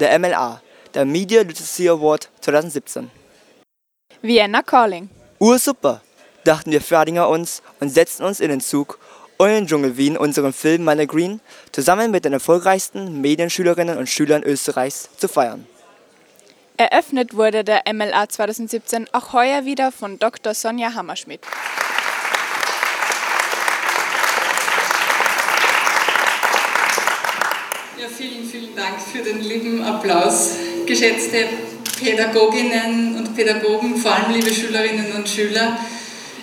der MLA, der Media Literacy Award 2017. Vienna Calling. Ursuper, dachten wir Fördinger uns und setzten uns in den Zug, um in den Dschungel Wien unseren Film Miner Green zusammen mit den erfolgreichsten Medienschülerinnen und Schülern Österreichs zu feiern. Eröffnet wurde der MLA 2017 auch heuer wieder von Dr. Sonja Hammerschmidt. Ja, vielen, vielen Dank für den lieben Applaus, geschätzte Pädagoginnen und Pädagogen, vor allem liebe Schülerinnen und Schüler.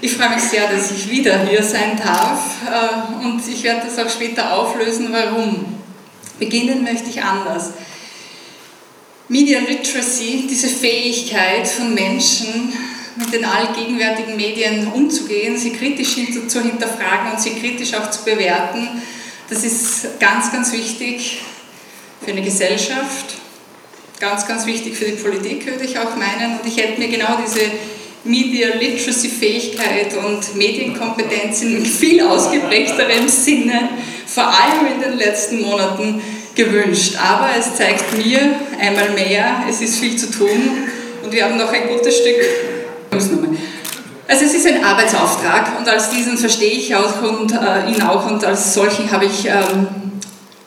Ich freue mich sehr, dass ich wieder hier sein darf äh, und ich werde das auch später auflösen, warum. Beginnen möchte ich anders. Media Literacy, diese Fähigkeit von Menschen, mit den allgegenwärtigen Medien umzugehen, sie kritisch zu hinterfragen und sie kritisch auch zu bewerten, das ist ganz, ganz wichtig für eine Gesellschaft, ganz, ganz wichtig für die Politik, würde ich auch meinen. Und ich hätte mir genau diese Media Literacy Fähigkeit und Medienkompetenz in viel ausgeprägterem Sinne, vor allem in den letzten Monaten, gewünscht. Aber es zeigt mir einmal mehr, es ist viel zu tun und wir haben noch ein gutes Stück. Also es ist ein Arbeitsauftrag und als diesen verstehe ich auch und äh, ihn auch und als solchen habe ich ähm,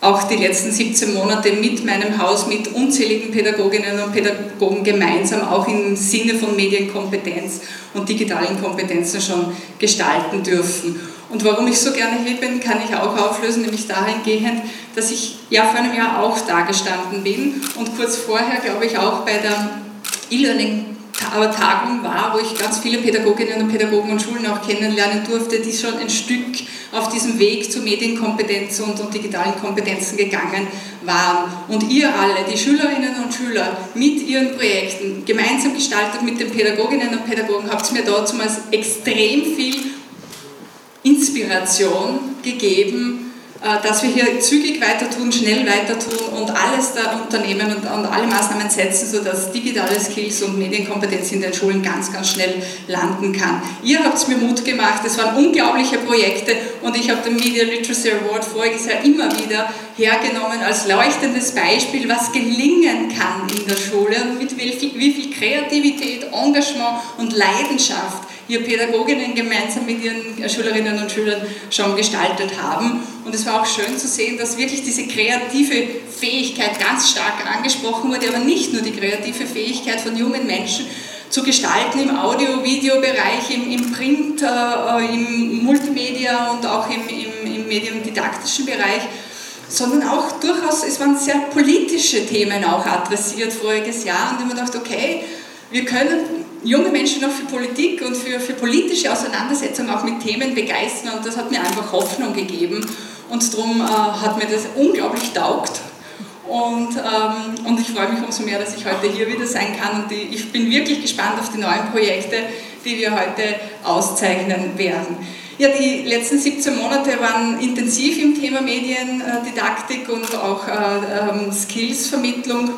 auch die letzten 17 Monate mit meinem Haus, mit unzähligen Pädagoginnen und Pädagogen gemeinsam auch im Sinne von Medienkompetenz und digitalen Kompetenzen schon gestalten dürfen. Und warum ich so gerne hier bin, kann ich auch auflösen, nämlich dahingehend, dass ich ja vor einem Jahr auch da gestanden bin und kurz vorher, glaube ich, auch bei der E-Learning aber Tagung war, wo ich ganz viele Pädagoginnen und Pädagogen und Schulen auch kennenlernen durfte, die schon ein Stück auf diesem Weg zu Medienkompetenz und, und digitalen Kompetenzen gegangen waren. Und ihr alle, die Schülerinnen und Schüler, mit ihren Projekten, gemeinsam gestaltet mit den Pädagoginnen und Pädagogen, habt mir dort extrem viel Inspiration gegeben, dass wir hier zügig weiter tun, schnell weiter tun und alles da unternehmen und, und alle Maßnahmen setzen, sodass digitale Skills und Medienkompetenz in den Schulen ganz, ganz schnell landen kann. Ihr habt mir Mut gemacht, es waren unglaubliche Projekte und ich habe den Media Literacy Award voriges Jahr immer wieder hergenommen als leuchtendes Beispiel, was gelingen kann in der Schule und mit wie viel Kreativität, Engagement und Leidenschaft hier Pädagoginnen gemeinsam mit ihren Schülerinnen und Schülern schon gestaltet haben. Und es war auch schön zu sehen, dass wirklich diese kreative Fähigkeit ganz stark angesprochen wurde, aber nicht nur die kreative Fähigkeit von jungen Menschen, zu gestalten im Audio-Video-Bereich, im, im Print, äh, im Multimedia und auch im, im, im mediendidaktischen Bereich, sondern auch durchaus, es waren sehr politische Themen auch adressiert voriges Jahr und ich habe gedacht, okay, wir können junge Menschen auch für Politik und für, für politische Auseinandersetzung auch mit Themen begeistern. Und das hat mir einfach Hoffnung gegeben. Und darum äh, hat mir das unglaublich taugt. Und, ähm, und ich freue mich umso mehr, dass ich heute hier wieder sein kann. Und die, ich bin wirklich gespannt auf die neuen Projekte, die wir heute auszeichnen werden. Ja, die letzten 17 Monate waren intensiv im Thema Mediendidaktik und auch äh, ähm, Skillsvermittlung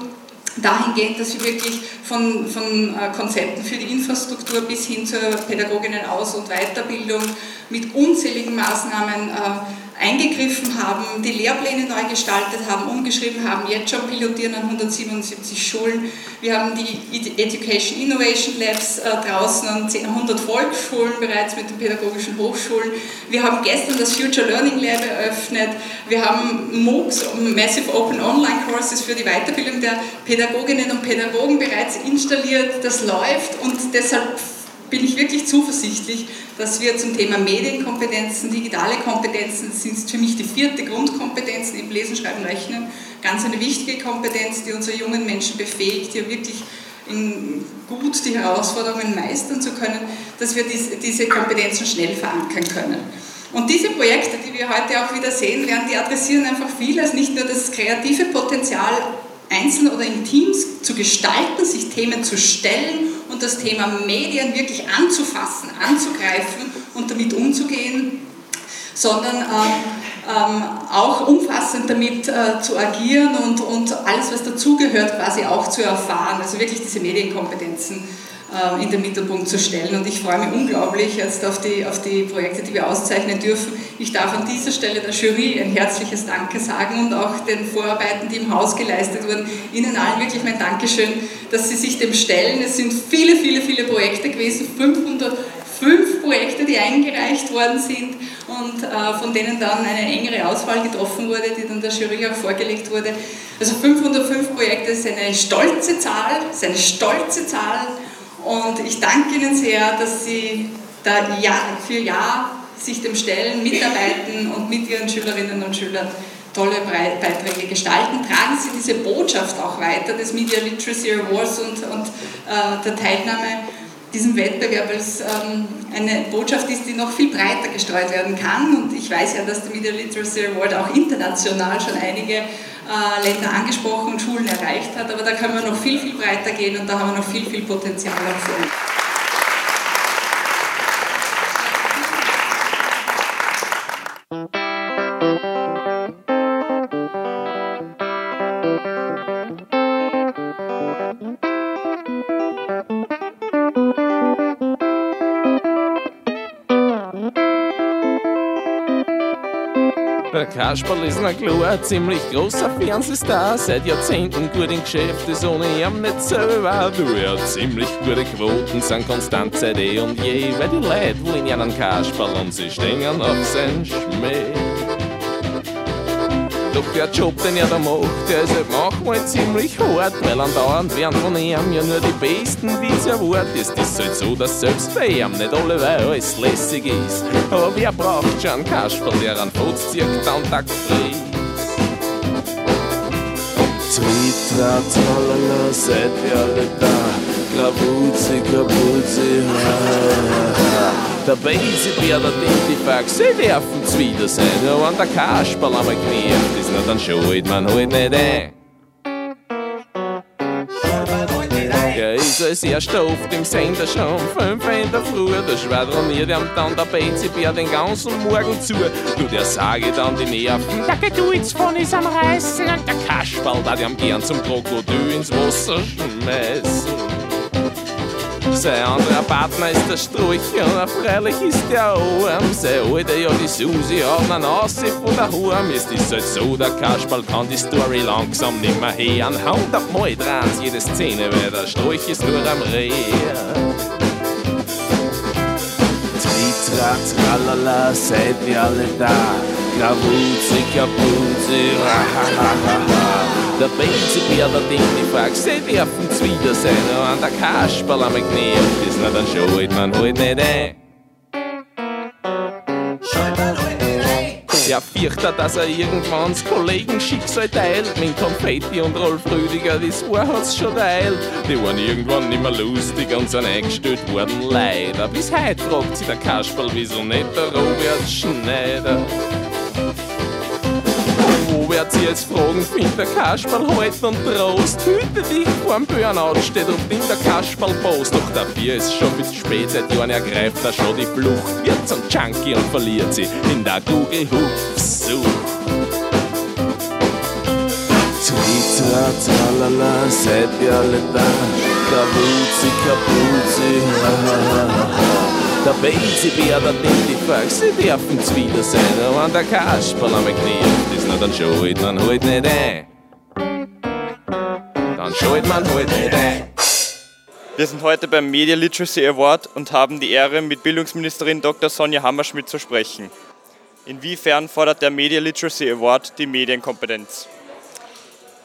dahingehend, dass wir wirklich von, von äh, Konzepten für die Infrastruktur bis hin zur Pädagoginnen-Aus- und Weiterbildung mit unzähligen Maßnahmen äh, eingegriffen haben, die Lehrpläne neu gestaltet haben, umgeschrieben haben, jetzt schon pilotieren an 177 Schulen. Wir haben die Education Innovation Labs äh, draußen an 100 Volksschulen bereits mit den pädagogischen Hochschulen. Wir haben gestern das Future Learning Lab eröffnet. Wir haben MOOCs, Massive Open Online Courses für die Weiterbildung der Pädagoginnen und Pädagogen bereits installiert. Das läuft und deshalb bin ich wirklich zuversichtlich, dass wir zum Thema Medienkompetenzen, digitale Kompetenzen, sind für mich die vierte Grundkompetenz im Lesen, Schreiben, Rechnen, ganz eine wichtige Kompetenz, die unsere jungen Menschen befähigt, hier wirklich gut die Herausforderungen meistern zu können, dass wir diese Kompetenzen schnell verankern können. Und diese Projekte, die wir heute auch wieder sehen werden, die adressieren einfach vieles, nicht nur das kreative Potenzial einzeln oder in Teams zu gestalten, sich Themen zu stellen das Thema Medien wirklich anzufassen, anzugreifen und damit umzugehen, sondern ähm, ähm, auch umfassend damit äh, zu agieren und, und alles, was dazugehört, quasi auch zu erfahren. Also wirklich diese Medienkompetenzen in den Mittelpunkt zu stellen. Und ich freue mich unglaublich jetzt auf die, auf die Projekte, die wir auszeichnen dürfen. Ich darf an dieser Stelle der Jury ein herzliches Danke sagen und auch den Vorarbeiten, die im Haus geleistet wurden. Ihnen allen wirklich mein Dankeschön, dass Sie sich dem stellen. Es sind viele, viele, viele Projekte gewesen, 505 Projekte, die eingereicht worden sind und äh, von denen dann eine engere Auswahl getroffen wurde, die dann der Jury auch vorgelegt wurde. Also 505 Projekte ist eine stolze Zahl, ist eine stolze Zahl und ich danke Ihnen sehr, dass Sie da Jahr für Jahr sich dem stellen, mitarbeiten und mit Ihren Schülerinnen und Schülern tolle Beiträge gestalten. Tragen Sie diese Botschaft auch weiter des Media Literacy Awards und, und äh, der Teilnahme diesem Wettbewerb als ähm, eine Botschaft ist, die noch viel breiter gestreut werden kann. Und ich weiß ja, dass der Media Literacy Award auch international schon einige Länder angesprochen und Schulen erreicht hat. Aber da können wir noch viel, viel breiter gehen und da haben wir noch viel, viel Potenzial auch für uns. Kasperl ist na klar ziemlich großer Fernsehstar. Seit Jahrzehnten gut im Geschäft, ist ohne ihm nicht selber. Du, er hat ziemlich gute Quoten, sind konstant seit eh und je. Weil die Leute wollen ja einen Kasperl und sie stehen auf sein Schmäh. Doch der Job, den er da macht, der ist halt manchmal ziemlich hart, weil andauernd werden von ihm ja nur die Besten, die es erwartet. Es ist halt so, dass selbst bei ihm nicht alle weil alles lässig ist. Aber wer braucht schon einen Kasperl, der an Fotz zirkt und Tag frisst? Tritra, tralala, seid ihr alle da? Kapuzi, Kapuzi, ha, ha, ha. Der Basebär, der Tintifax, sie werfen's wieder sein. Ja, wenn der Kasperl einmal knirft ist, na dann schaut man halt nicht ein. Er ist als erster oft im Sender schon 5 in der Früh. Da schwadroniert ihm dann der Benzibär den ganzen Morgen zu. Du, der sage dann die Nerven. Der von ist am Reißen. Und der Kasperl, da ihm gern zum Krokodil ins Wasser schmeißen. Sein anderer Partner ist der Strolch und freilich ist der arm. Sein Alter, ja, die Susi hat einen Aussicht von der. Jetzt ist halt so, der Kasperl kann die Story langsam nimmer hören. Hundertmal dran jede Szene, weil der Strolch ist nur am Reh. Tritra, tralala, seid ihr alle da? Ha ha. Der Benzibär, der Tintifax, sie werfen's wieder sein. Und der Kasperl am Knirft ist, na dann schaut man halt nicht ein. Er fürchtet, dass er irgendwann das Kollegenschicksal teilt. Mit Konfetti und Rolf Rüdiger, das war hat's schon teil. Die waren irgendwann nicht mehr lustig und sind eingestellt worden, leider. Bis heute fragt sich der Kasperl, wieso nicht der Robert Schneider werd sie jetzt fragen, find der Kasperl halt und Trost. Hüte dich vorm Burnout steht und in der Kasperl-Post. Doch dafür ist schon viel spät, seit Jahren ergreift er schon die Flucht. Wird zum Junkie und verliert sie in der Google-Hupf-Such. Tritra, tralala, seid ihr alle da? Kapuzi, kapuzi, ha ha ha ha. Der Belzebär, der Dentifrax, sie dürfen's wieder sein. Aber wenn der Kasperl am Knie ist, na dann schalt man halt nicht ein. Dann schalt man halt nicht ein. Wir sind heute beim Media Literacy Award und haben die Ehre, mit Bildungsministerin Dr. Sonja Hammerschmidt zu sprechen. Inwiefern fordert der Media Literacy Award die Medienkompetenz?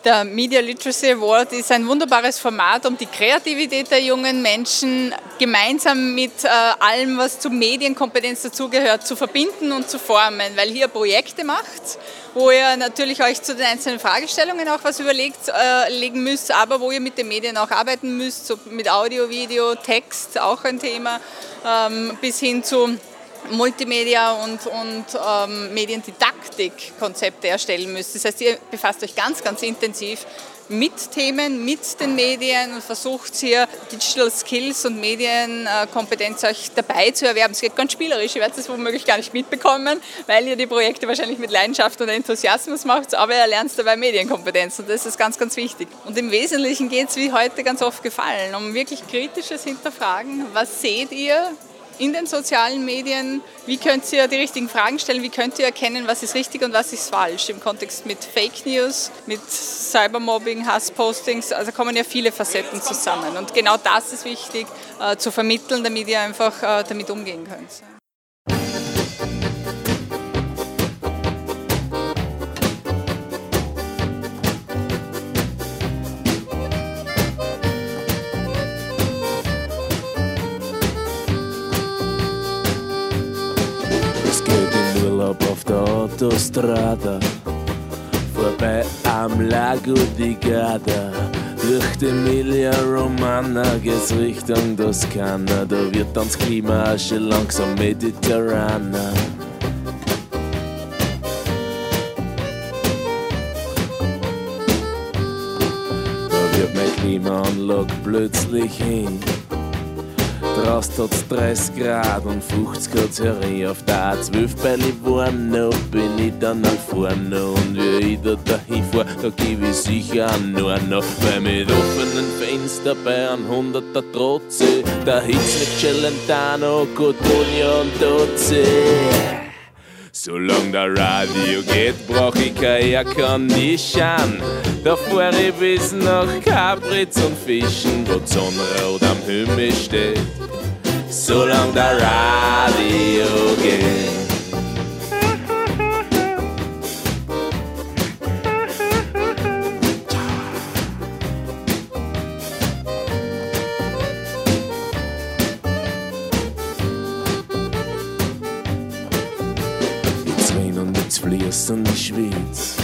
Der Media Literacy Award ist ein wunderbares Format, um die Kreativität der jungen Menschen gemeinsam mit äh, allem, was zur Medienkompetenz dazugehört, zu verbinden und zu formen, weil ihr Projekte macht, wo ihr natürlich euch zu den einzelnen Fragestellungen auch was überlegt, äh, legen müsst, aber wo ihr mit den Medien auch arbeiten müsst, so mit Audio, Video, Text, auch ein Thema, ähm, bis hin zu Multimedia und, und ähm, Mediendidaktik-Konzepte erstellen müsst. Das heißt, ihr befasst euch ganz, ganz intensiv mit Themen, mit den Medien und versucht hier Digital Skills und Medienkompetenz euch dabei zu erwerben. Es geht ganz spielerisch, ihr werdet es womöglich gar nicht mitbekommen, weil ihr die Projekte wahrscheinlich mit Leidenschaft und Enthusiasmus macht, aber ihr lernt dabei Medienkompetenz und das ist ganz, ganz wichtig. Und im Wesentlichen geht es, wie heute ganz oft gefallen, um wirklich kritisches Hinterfragen. Was seht ihr? In den sozialen Medien, wie könnt ihr die richtigen Fragen stellen, wie könnt ihr erkennen, was ist richtig und was ist falsch im Kontext mit Fake News, mit Cybermobbing, Hasspostings, also kommen ja viele Facetten zusammen und genau das ist wichtig äh, zu vermitteln, damit ihr einfach äh, damit umgehen könnt. Autostrada, vorbei am Lago di Garda. Durch die Emilia Romana geht's Richtung Toskana, da wird dann das Klima schon langsam mediterraner. Da wird meine Klimaanlage plötzlich hin Draußen hat's 30 Grad und 50 Grad herein. Auf der A12 bei Livorno bin ich dann nach vorne. Und wie ich da dahin fahr, da geb ich sicher nur noch. Weil mit offenen Fenster bei einem 100er Trotze, da hitzt mit Celentano, Cotonia und Doze. Solange der Radio geht, brauch ich kein Air-Condition. Da fahr ich bis nach Capritz und Fischen, wo die Sonnenrot am Himmel steht solange der Radio geht. Jetzt wein und jetzt fließen die Schweiz und ich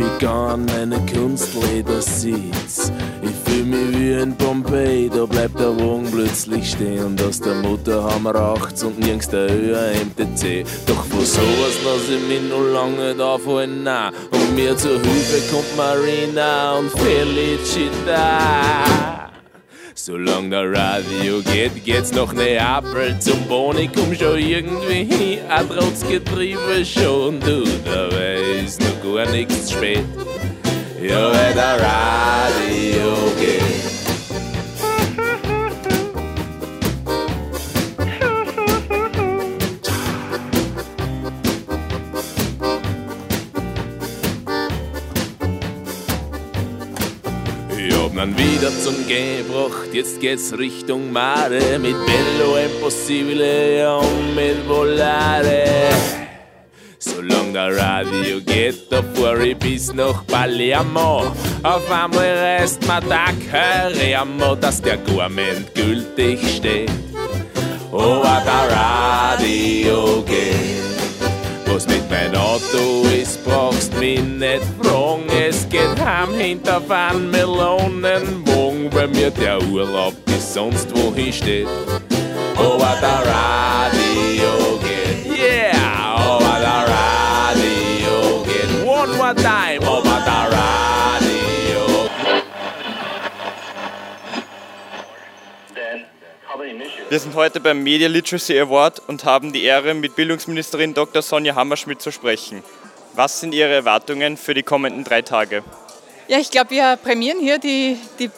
begann meine Kunstleder sitz. Ich fühl mich wie in Bombay, da bleibt der Wagen plötzlich stehen. Aus der Mutter wir rechts und nirgends der höher MTC. Doch von sowas lass ich mich noch lange aufhalten, nein. Und mir zur Hilfe kommt Marina und Felicita. Solange der Radio geht, geht's nach Neapel zum Boni, komm schon irgendwie hin, trotz Getriebe schon, du, dabei ist noch gar nichts spät. Ja, weil der Radio geht. Ihn wieder zum gebracht, jetzt geht's Richtung Mare mit Bello Impossibile und mit Volare. Solange der Radio geht, da fahr ich bis nach Palermo. Auf einmal reißt mir der Carremo, dass der Gourmet gültig steht. Aber der Radio geht. Was mit mein Auto ist, brauchst mich nicht fragen. Es geht heim hinter Van Melonenwagen, weil mir der Urlaub bis sonst wohin steht. Aber der Radio Wir sind heute beim Media Literacy Award und haben die Ehre, mit Bildungsministerin Dr. Sonja Hammerschmidt zu sprechen. Was sind Ihre Erwartungen für die kommenden drei Tage? Ja, ich glaube, wir prämieren hier die, die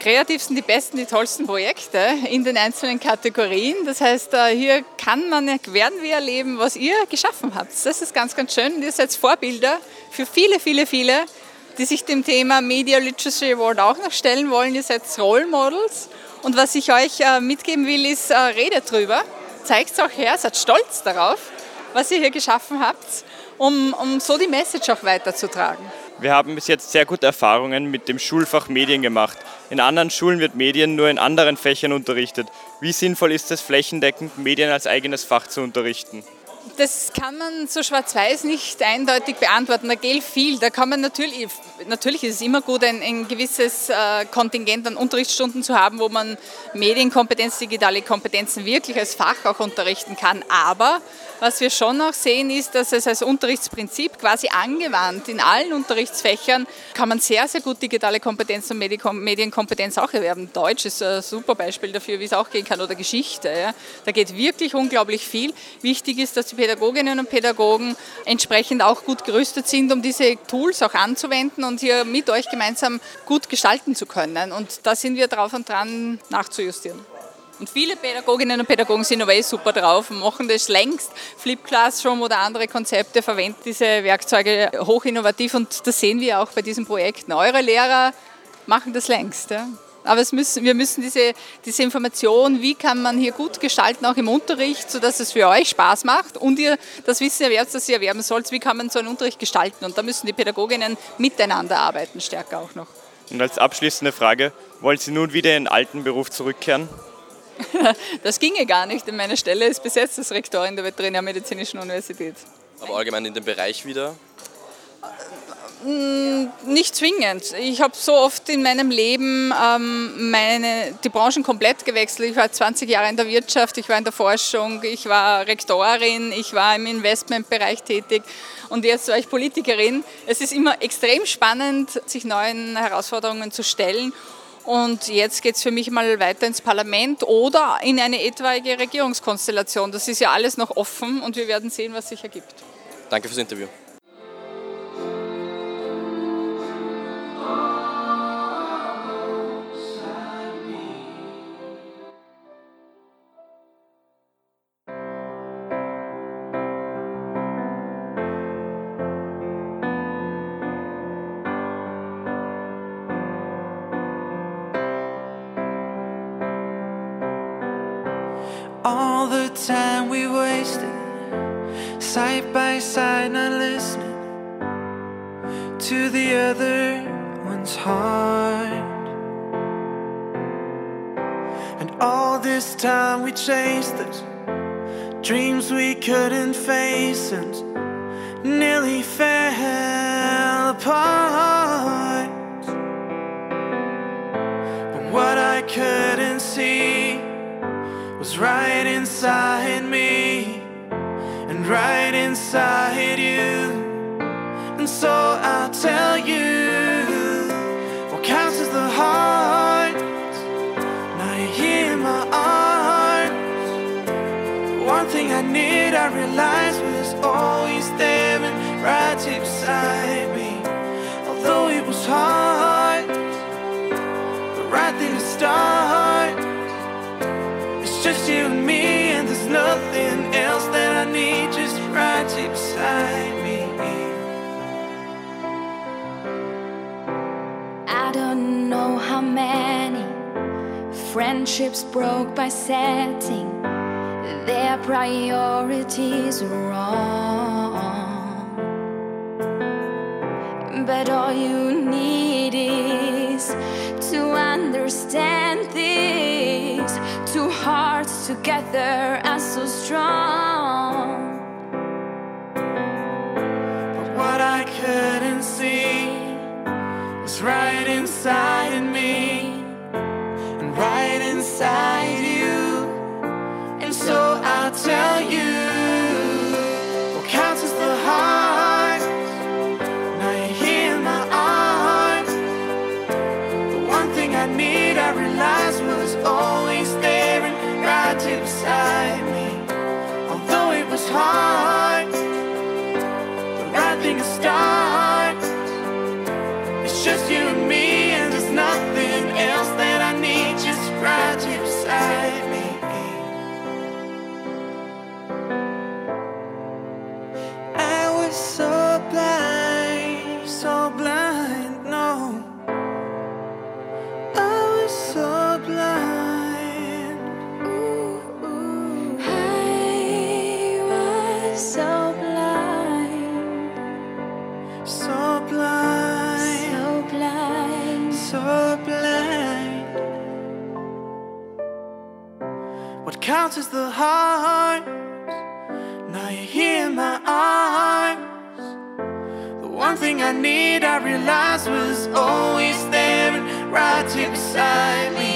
kreativsten, die besten, die tollsten Projekte in den einzelnen Kategorien. Das heißt, äh, hier kann man, werden wir erleben, was ihr geschaffen habt. Das ist ganz, ganz schön. Ihr seid Vorbilder für viele, viele, viele, die sich dem Thema Media Literacy Award auch noch stellen wollen. Ihr seid Role Models. Und was ich euch äh, mitgeben will, ist, äh, redet drüber, zeigt es auch her, seid stolz darauf, was ihr hier geschaffen habt, um, um so die Message auch weiterzutragen. Wir haben bis jetzt sehr gute Erfahrungen mit dem Schulfach Medien gemacht. In anderen Schulen wird Medien nur in anderen Fächern unterrichtet. Wie sinnvoll ist es, flächendeckend Medien als eigenes Fach zu unterrichten? Das kann man so schwarz-weiß nicht eindeutig beantworten. Da gilt viel. Da kann man natürlich, natürlich ist es immer gut, ein, ein gewisses äh, Kontingent an Unterrichtsstunden zu haben, wo man Medienkompetenz, digitale Kompetenzen wirklich als Fach auch unterrichten kann. Aber was wir schon noch sehen, ist, dass es als Unterrichtsprinzip quasi angewandt in allen Unterrichtsfächern kann man sehr, sehr gut digitale Kompetenz und Medienkompetenz auch erwerben. Deutsch ist ein super Beispiel dafür, wie es auch gehen kann, oder Geschichte. Ja. Da geht wirklich unglaublich viel. Wichtig ist, dass die Pädagoginnen und Pädagogen entsprechend auch gut gerüstet sind, um diese Tools auch anzuwenden und hier mit euch gemeinsam gut gestalten zu können. Und da sind wir drauf und dran nachzujustieren. Und viele Pädagoginnen und Pädagogen sind aber eh super drauf und machen das längst. Flip Classroom oder andere Konzepte verwenden diese Werkzeuge hoch innovativ und das sehen wir auch bei diesen Projekten. Eure Lehrer machen das längst. Ja. Aber müssen, wir müssen diese, diese Information, wie kann man hier gut gestalten, auch im Unterricht, sodass es für euch Spaß macht und ihr das Wissen erwerbt, das ihr erwerben sollt, wie kann man so einen Unterricht gestalten. Und da müssen die Pädagoginnen miteinander arbeiten, stärker auch noch. Und als abschließende Frage, wollen Sie nun wieder in den alten Beruf zurückkehren? das ginge gar nicht, denn meine Stelle ist besetzt als Rektorin der Veterinärmedizinischen Universität. Aber allgemein in dem Bereich wieder? Mm, nicht zwingend. Ich habe so oft in meinem Leben ähm, meine, die Branchen komplett gewechselt. Ich war 20 Jahre in der Wirtschaft, ich war in der Forschung, ich war Rektorin, ich war im Investmentbereich tätig und jetzt war ich Politikerin. Es ist immer extrem spannend, sich neuen Herausforderungen zu stellen und jetzt geht es für mich mal weiter ins Parlament oder in eine etwaige Regierungskonstellation. Das ist ja alles noch offen und wir werden sehen, was sich ergibt. Danke fürs Interview. Broke by setting their priorities wrong. But all you need is to understand this. Two hearts together are so strong. But what I couldn't see was right inside the heart. Now you're here in my arms. The one thing I need, I realized was always there and right here beside me.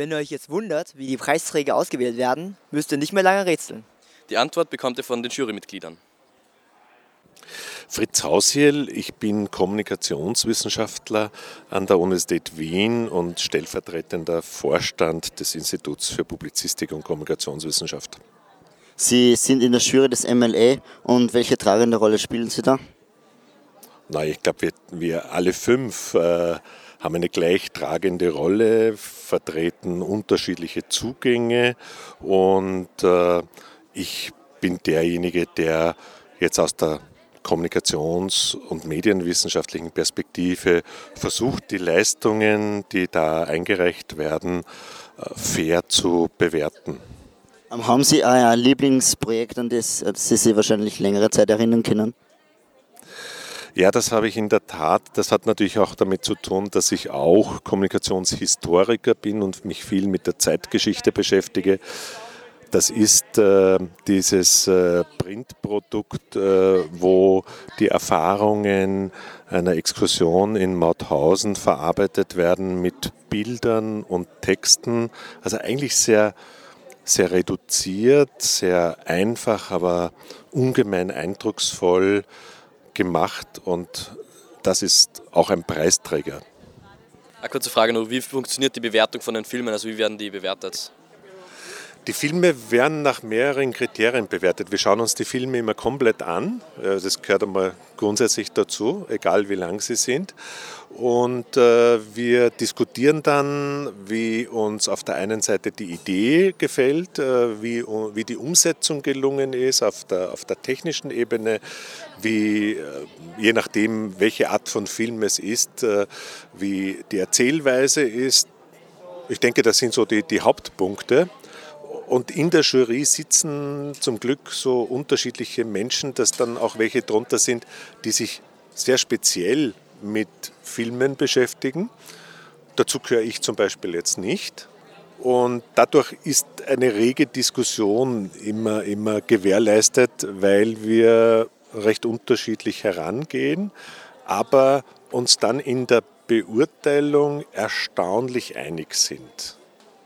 Wenn ihr euch jetzt wundert, wie die Preisträger ausgewählt werden, müsst ihr nicht mehr lange rätseln. Die Antwort bekommt ihr von den Jurymitgliedern. Fritz Hausiel, ich bin Kommunikationswissenschaftler an der Universität Wien und stellvertretender Vorstand des Instituts für Publizistik und Kommunikationswissenschaft. Sie sind in der Jury des MLA und welche tragende Rolle spielen Sie da? Na, ich glaube, wir, wir alle fünf äh, haben eine gleich tragende Rolle, vertreten unterschiedliche Zugänge und äh, ich bin derjenige, der jetzt aus der kommunikations- und medienwissenschaftlichen Perspektive versucht, die Leistungen, die da eingereicht werden, äh, fair zu bewerten. Ähm, Haben Sie ein Lieblingsprojekt, an das Sie sich wahrscheinlich längere Zeit erinnern können? Ja, das habe ich in der Tat. Das hat natürlich auch damit zu tun, dass ich auch Kommunikationshistoriker bin und mich viel mit der Zeitgeschichte beschäftige. Das ist äh, dieses äh, Printprodukt, äh, wo die Erfahrungen einer Exkursion in Mauthausen verarbeitet werden mit Bildern und Texten. Also eigentlich sehr, sehr reduziert, sehr einfach, aber ungemein eindrucksvoll gemacht und das ist auch ein Preisträger. Eine kurze Frage nur, wie funktioniert die Bewertung von den Filmen, also wie werden die bewertet? Die Filme werden nach mehreren Kriterien bewertet. Wir schauen uns die Filme immer komplett an. Äh, Das gehört einmal grundsätzlich dazu, egal wie lang sie sind. Und äh, wir diskutieren dann, wie uns auf der einen Seite die Idee gefällt, äh, wie, die Umsetzung gelungen ist auf der, auf der technischen Ebene, wie, je nachdem, welche Art von Film es ist, wie die Erzählweise ist. Ich denke, das sind so die, die Hauptpunkte. Und in der Jury sitzen zum Glück so unterschiedliche Menschen, dass dann auch welche drunter sind, die sich sehr speziell mit Filmen beschäftigen. Dazu gehöre ich zum Beispiel jetzt nicht. Und dadurch ist eine rege Diskussion immer, immer gewährleistet, weil wir recht unterschiedlich herangehen, aber uns dann in der Beurteilung erstaunlich einig sind.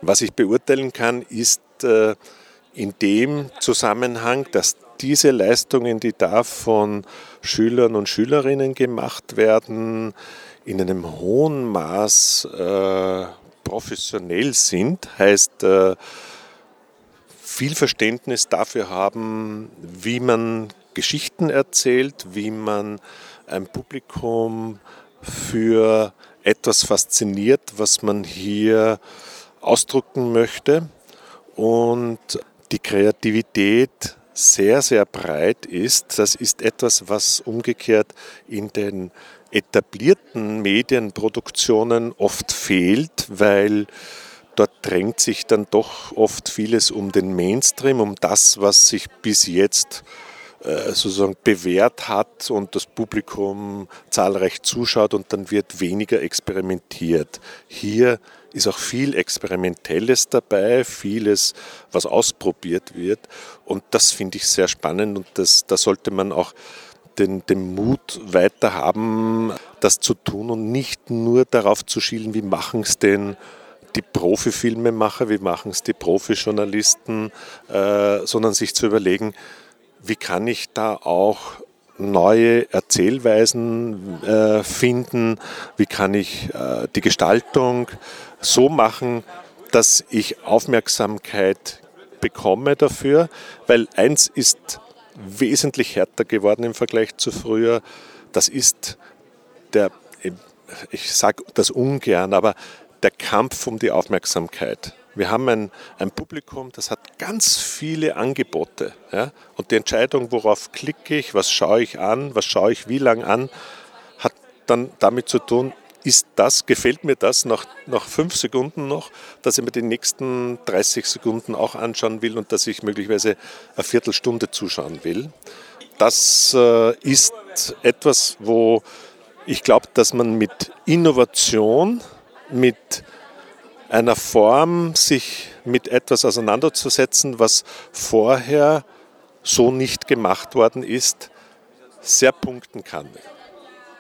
Was ich beurteilen kann, ist in dem Zusammenhang, dass diese Leistungen, die da von Schülern und Schülerinnen gemacht werden, in einem hohen Maß äh, professionell sind, heißt äh, viel Verständnis dafür haben, wie man Geschichten erzählt, wie man ein Publikum für etwas fasziniert, was man hier ausdrücken möchte und die Kreativität sehr, sehr breit ist. Das ist etwas, was umgekehrt in den etablierten Medienproduktionen oft fehlt, weil dort drängt sich dann doch oft vieles um den Mainstream, um das, was sich bis jetzt äh, sozusagen bewährt hat und das Publikum zahlreich zuschaut und dann wird weniger experimentiert. Hier ist auch viel Experimentelles dabei, vieles, was ausprobiert wird. Und das finde ich sehr spannend und das, da sollte man auch den, den Mut weiter haben, das zu tun und nicht nur darauf zu schielen, wie machen es denn die Profifilmemacher, wie machen es die Profijournalisten, äh, sondern sich zu überlegen, wie kann ich da auch neue Erzählweisen äh, finden, wie kann ich äh, die Gestaltung so machen, dass ich Aufmerksamkeit bekomme dafür, weil eins ist wesentlich härter geworden im Vergleich zu früher, das ist der, ich sage das ungern, aber der Kampf um die Aufmerksamkeit. Wir haben ein, ein Publikum, das hat ganz viele Angebote. Ja? Und die Entscheidung, worauf klicke ich, was schaue ich an, was schaue ich wie lang an, hat dann damit zu tun, ist das, gefällt mir das nach, nach fünf Sekunden noch, dass ich mir die nächsten 30 Sekunden auch anschauen will und dass ich möglicherweise eine Viertelstunde zuschauen will. Das äh, ist etwas, wo ich glaube, dass man mit Innovation, mit einer Form, sich mit etwas auseinanderzusetzen, was vorher so nicht gemacht worden ist, sehr punkten kann.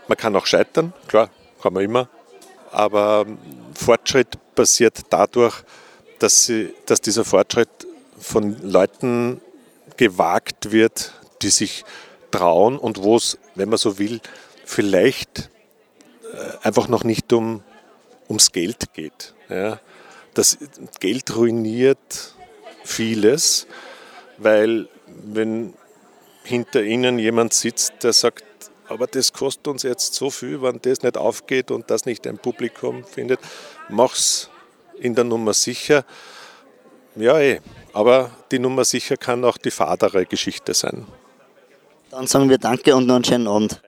Man kann auch scheitern, klar, kann man immer. Aber ähm, Fortschritt passiert dadurch, dass, sie, dass dieser Fortschritt von Leuten gewagt wird, die sich trauen und wo es, wenn man so will, vielleicht äh, einfach noch nicht um, ums Geld geht. Ja? Das Geld ruiniert vieles, weil wenn hinter ihnen jemand sitzt, der sagt, aber das kostet uns jetzt so viel, wenn das nicht aufgeht und das nicht ein Publikum findet. Mach's in der Nummer sicher. Ja, eh. Aber die Nummer sicher kann auch die fadere Geschichte sein. Dann sagen wir Danke und noch einen schönen Abend.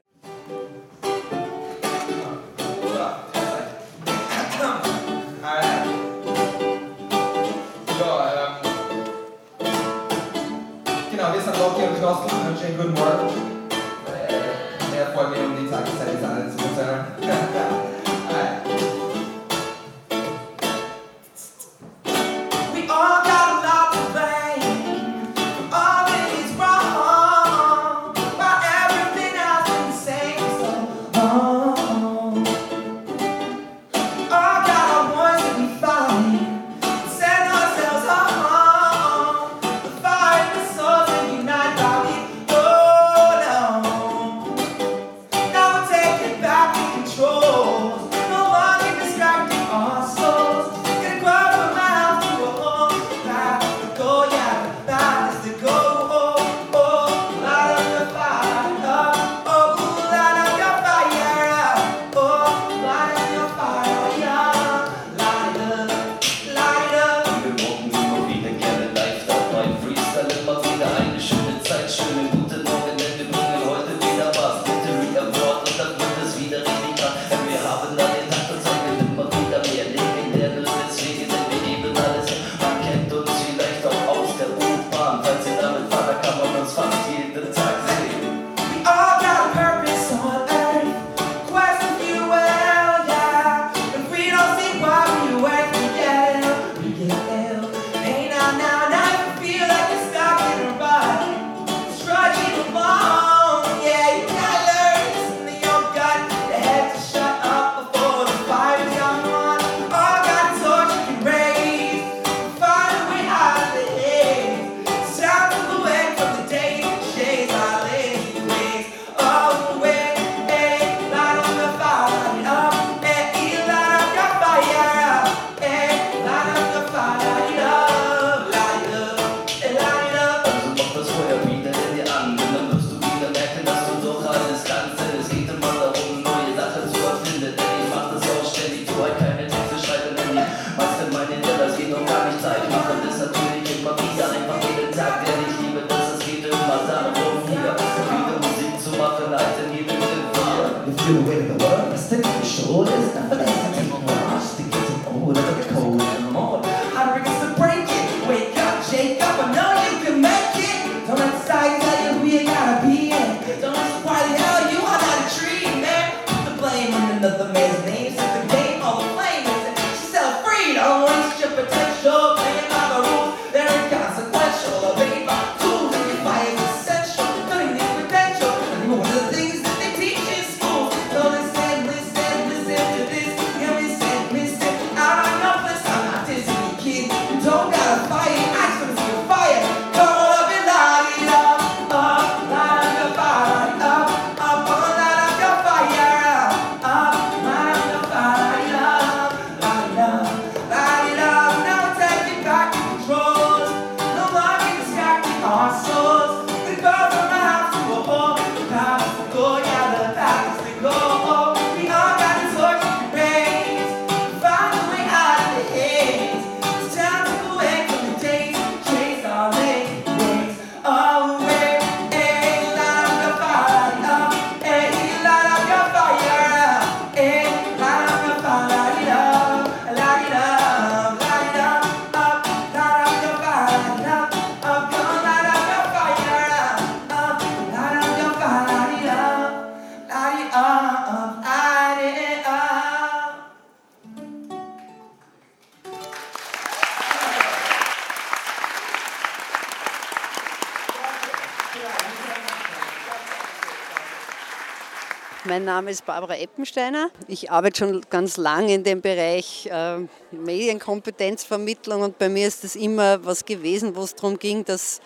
Name ist Barbara Eppensteiner. Ich arbeite schon ganz lange in dem Bereich äh, Medienkompetenzvermittlung und bei mir ist das immer was gewesen, wo es darum ging, dass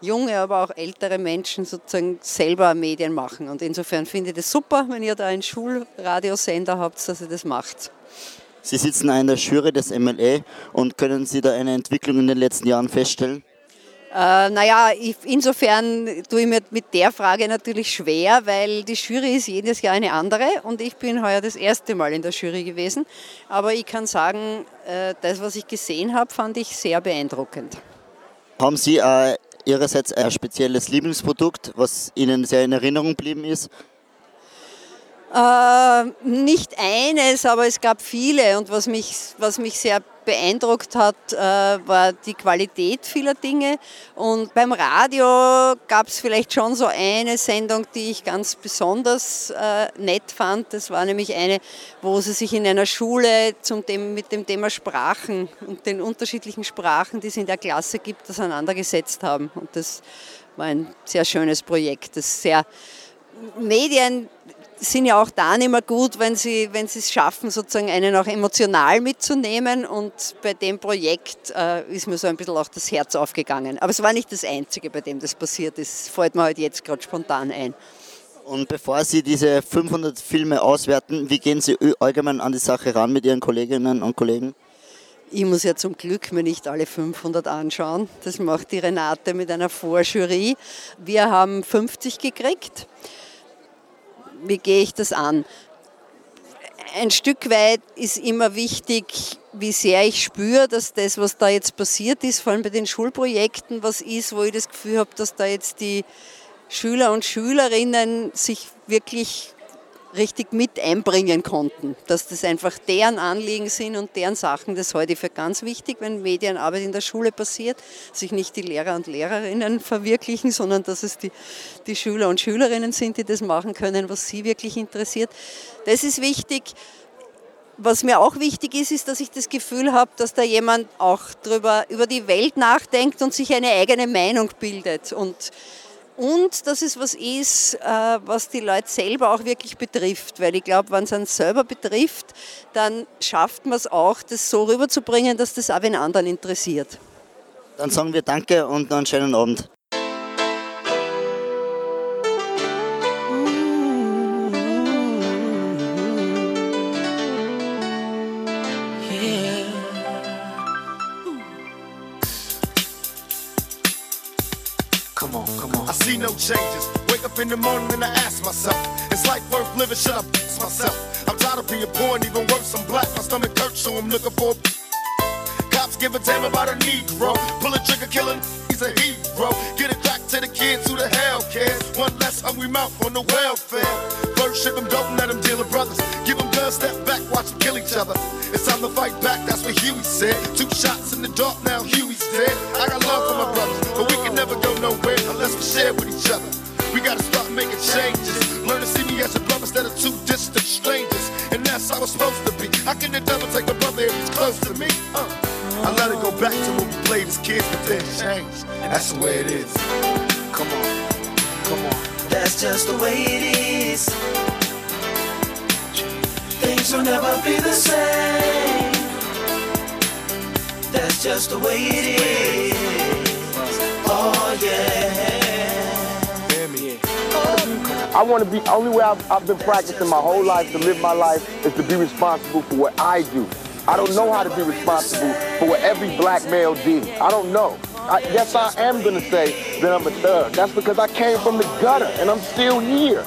junge, aber auch ältere Menschen sozusagen selber Medien machen. Und insofern finde ich das super, wenn ihr da einen Schulradiosender habt, dass ihr das macht. Sie sitzen in der Jury des MLE und können Sie da eine Entwicklung in den letzten Jahren feststellen? Äh, naja, ich, insofern tue ich mir mit der Frage natürlich schwer, weil die Jury ist jedes Jahr eine andere und ich bin heuer das erste Mal in der Jury gewesen. Aber ich kann sagen, äh, das, was ich gesehen habe, fand ich sehr beeindruckend. Haben Sie äh, Ihrerseits ein spezielles Lieblingsprodukt, was Ihnen sehr in Erinnerung geblieben ist? Äh, nicht eines, aber es gab viele und was mich, was mich sehr beeindruckt hat, äh, war die Qualität vieler Dinge. Und beim Radio gab es vielleicht schon so eine Sendung, die ich ganz besonders äh, nett fand. Das war nämlich eine, wo sie sich in einer Schule zum Thema, mit dem Thema Sprachen und den unterschiedlichen Sprachen, die es in der Klasse gibt, auseinandergesetzt haben. Und das war ein sehr schönes Projekt, das sehr Medien sind ja auch dann immer gut, wenn sie, wenn sie es schaffen, sozusagen einen auch emotional mitzunehmen. Und bei dem Projekt äh, ist mir so ein bisschen auch das Herz aufgegangen. Aber es war nicht das Einzige, bei dem das passiert ist. fällt mir halt jetzt gerade spontan ein. Und bevor Sie diese 500 Filme auswerten, wie gehen Sie allgemein an die Sache ran mit Ihren Kolleginnen und Kollegen? Ich muss ja zum Glück mir nicht alle 500 anschauen. Das macht die Renate mit einer Vorjury. Wir haben 50 gekriegt wie gehe ich das an? Ein Stück weit ist immer wichtig, wie sehr ich spüre, dass das, was da jetzt passiert ist, vor allem bei den Schulprojekten, was ist, wo ich das Gefühl habe, dass da jetzt die Schüler und Schülerinnen sich wirklich richtig mit einbringen konnten, dass das einfach deren Anliegen sind und deren Sachen. Das halte ich für ganz wichtig, wenn Medienarbeit in der Schule passiert, sich nicht die Lehrer und Lehrerinnen verwirklichen, sondern dass es die, die Schüler und Schülerinnen sind, die das machen können, was sie wirklich interessiert. Das ist wichtig. Was mir auch wichtig ist, ist, dass ich das Gefühl habe, dass da jemand auch drüber, über die Welt nachdenkt und sich eine eigene Meinung bildet. Und und dass es was ist, äh, was die Leute selber auch wirklich betrifft. Weil ich glaube, wenn es einen selber betrifft, dann schafft man es auch, das so rüberzubringen, dass das auch den anderen interessiert. Dann sagen wir Danke und noch einen schönen Abend. Changes. Wake up in the morning and I ask myself, is life worth living? Should I myself? I'm tired of being poor and even worse, I'm black. My stomach hurts, so I'm looking for. Cops give a damn about a Negro. Pull a trigger, killing, he's a hero. Get it back to the kids who the hell cares. One less hungry mouth on the welfare. First ship them, don't let them deal with brothers. Give them guns, step back, watch them kill each other. It's time to fight back, that's what Huey said. Two shots in the dark, now Huey's dead. I got love for my brothers, but we can never go nowhere unless we share with each other. We gotta start making changes. Learn to see me as a brother instead of two distant strangers. And that's how it's supposed to be. How can the devil take a brother if he's close to me? Uh. I let it go back to when we played as kids, but then changed. That's the way it is. Come on, come on. That's just the way it is. Things will never be the same. That's just the way it is. Oh yeah. I want to be, only way I've, I've been practicing my whole life to live my life is to be responsible for what I do. I don't know how to be responsible for what every black male did. I don't know. I, yes, I am going to say that I'm a thug. That's because I came from the gutter and I'm still here.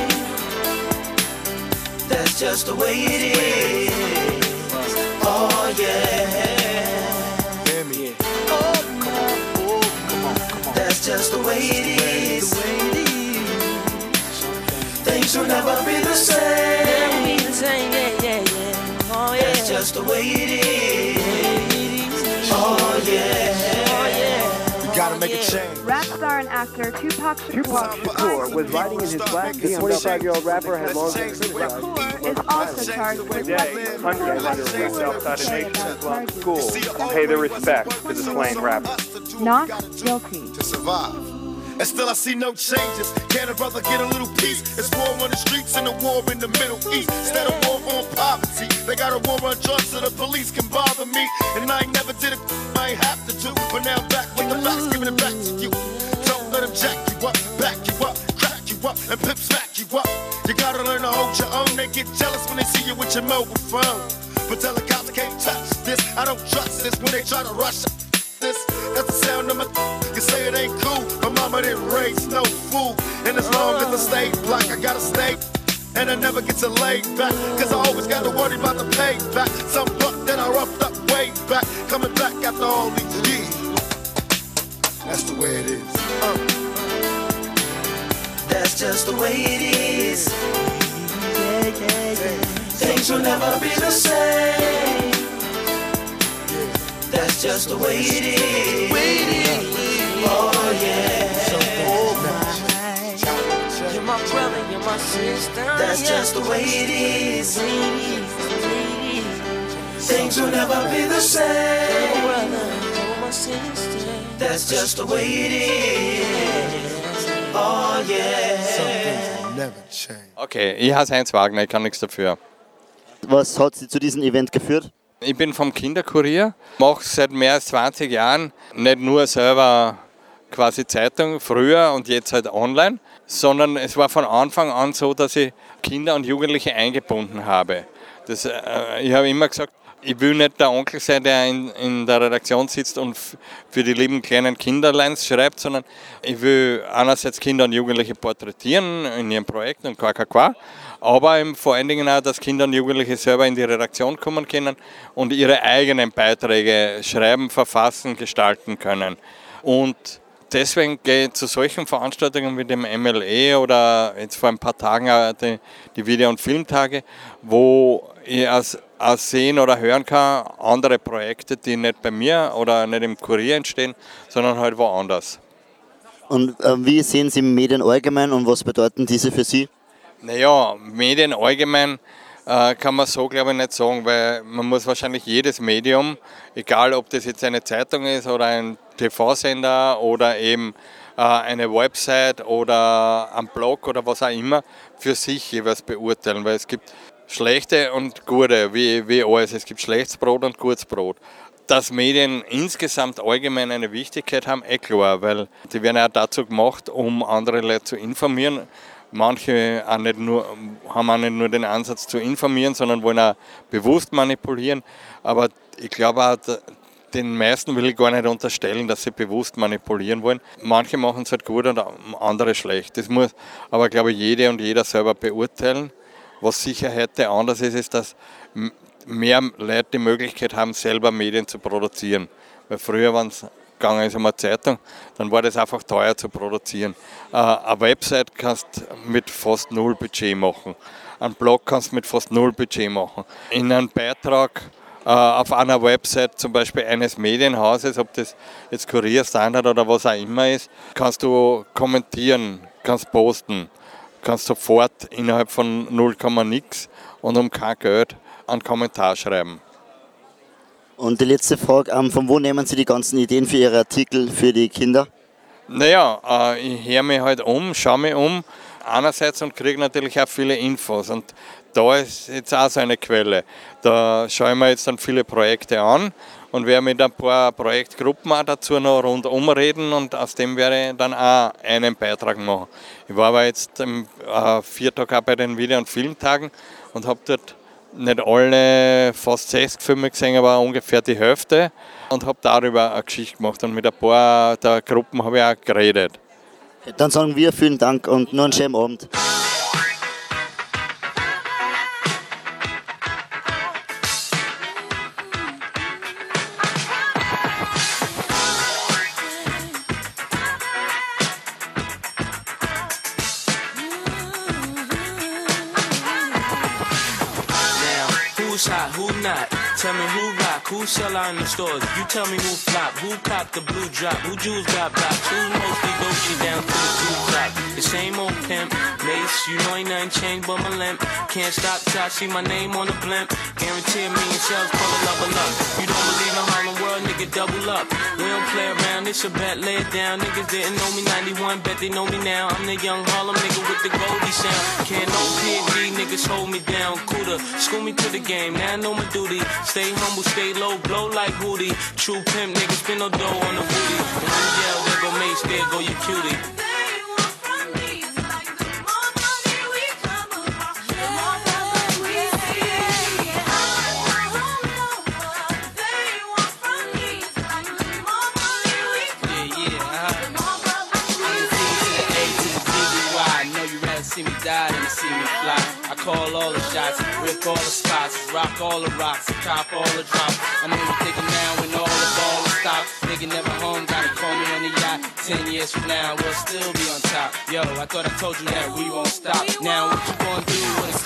That's just the way it is. Oh yeah. That's just the way it is. Things will never be the same. Oh, that's just the way it is. Oh yeah. And actor Tupac Shakur, Tupac Shakur was riding in his black The 25-year-old rapper had long been criticized. is also charged with Today, hundreds of immigrants outside the nation as well as schools pay their respects to the slain rapper. not guilty. to survive. And still I see no changes. Can a brother get a little peace? It's war on the streets and a war in the Middle East. Instead of war on poverty, they got a war on drugs so the police can bother me. And I ain't never did it, I ain't have to do. But now I'm back with the facts, giving it back to you. Let them jack you up, back you up, crack you up, and pimp smack you up. You gotta learn to hold your own. They get jealous when they see you with your mobile phone. But tell the cops I can't touch this. I don't trust this when they try to rush this. That's the sound of my. You say it ain't cool. My mama didn't raise no fool. And as long as I stay black, I gotta stay. And I never get to lay back. Cause I always gotta worry about the payback. Some buck that I roughed up way back. Coming back after all these years. That's the way it is. Uh. That's just the way it is. Things will never be the same. That's just the way it is. Oh yeah. You're my brother, you're my sister. That's just the way it is. Things will never be the same. That's just the way it is. Oh yeah. Never change. Okay, ich heiße Heinz Wagner, ich kann nichts dafür. Was hat Sie zu diesem Event geführt? Ich bin vom Kinderkurier, mache seit mehr als 20 Jahren nicht nur selber quasi Zeitung, früher und jetzt halt online, sondern es war von Anfang an so, dass ich Kinder und Jugendliche eingebunden habe. Das, äh, ich habe immer gesagt, ich will nicht der Onkel sein, der in, in der Redaktion sitzt und für die lieben kleinen Kinderleins schreibt, sondern ich will einerseits Kinder und Jugendliche porträtieren in ihren Projekten und qua, qua, qua, aber vor allen Dingen auch, dass Kinder und Jugendliche selber in die Redaktion kommen können und ihre eigenen Beiträge schreiben, verfassen, gestalten können. Und deswegen gehe ich zu solchen Veranstaltungen wie dem MLE oder jetzt vor ein paar Tagen die Video- und Filmtage, wo ich als, als sehen oder hören kann, andere Projekte, die nicht bei mir oder nicht im Kurier entstehen, sondern halt woanders. Und äh, wie sehen Sie Medien allgemein und was bedeuten diese für Sie? Naja, Medien allgemein äh, kann man so glaube ich nicht sagen, weil man muss wahrscheinlich jedes Medium, egal ob das jetzt eine Zeitung ist oder ein TV-Sender oder eben äh, eine Website oder ein Blog oder was auch immer, für sich jeweils beurteilen, weil es gibt schlechte und gute, wie, wie alles. Es gibt schlechtes Brot und gutes Brot. Dass Medien insgesamt allgemein eine Wichtigkeit haben, eh klar, weil die werden auch dazu gemacht, um andere Leute zu informieren. Manche auch nicht nur, haben auch nicht nur den Ansatz zu informieren, sondern wollen auch bewusst manipulieren. Aber ich glaube auch, den meisten will ich gar nicht unterstellen, dass sie bewusst manipulieren wollen. Manche machen es halt gut und andere schlecht. Das muss aber, glaube ich, jede und jeder selber beurteilen. Was sicher heute anders ist, ist, dass mehr Leute die Möglichkeit haben, selber Medien zu produzieren. Weil früher, wenn es gegangen ist eine Zeitung, dann war das einfach teuer zu produzieren. Äh, eine Website kannst mit fast null Budget machen. Einen Blog kannst mit fast null Budget machen. In einem Beitrag äh, auf einer Website zum Beispiel eines Medienhauses, ob das jetzt Kurier, Standard oder was auch immer ist, kannst du kommentieren, kannst posten, kannst sofort innerhalb von 0, nix und um kein Geld einen Kommentar schreiben. Und die letzte Frage, ähm, von wo nehmen Sie die ganzen Ideen für Ihre Artikel für die Kinder? Naja, äh, ich höre mich halt um, schaue mich um, einerseits und kriege natürlich auch viele Infos. Und da ist jetzt auch so eine Quelle. Da schaue ich mir jetzt dann viele Projekte an und werde mit ein paar Projektgruppen auch dazu noch rundum reden und aus dem werde ich dann auch einen Beitrag machen. Ich war aber jetzt im äh, Viertag auch bei den Video- und Filmtagen und habe dort nicht alle, fast 60 Filme gesehen, aber ungefähr die Hälfte und habe darüber eine Geschichte gemacht und mit ein paar der Gruppen habe ich auch geredet. Dann sagen wir vielen Dank und nur einen schönen Abend. Who sell out in the stores. You tell me who flop, who cop the blue drop, who jewels got blocks, who's mostly Gucci down to the blue drop. The same old pimp, mace, you know ain't nothing changed but my limp. Can't stop till I see my name on the blimp. Guarantee me million shells, call it level up. You don't believe in Harlem World, nigga, double up. We don't play around, it's a bet, lay it down. Niggas didn't know me 91, bet they know me now. I'm the young Harlem nigga with the Goldie sound. Can't no PD, niggas hold me down. Cooler, school me to the game, now I know my duty. Stay humble, stay low, blow like Hootie. True pimp, niggas spin no dough on the booty. And when yell, there go Mace, there go your cutie. Call all the shots, rip all the spots, rock all the rocks, cop all the drops. I'm only thinking now when all the ball is stopped. Nigga never home, gotta call me on the yacht. Ten years from now, we'll still be on top. Yo, I thought I told you that we won't stop. Now what you gonna do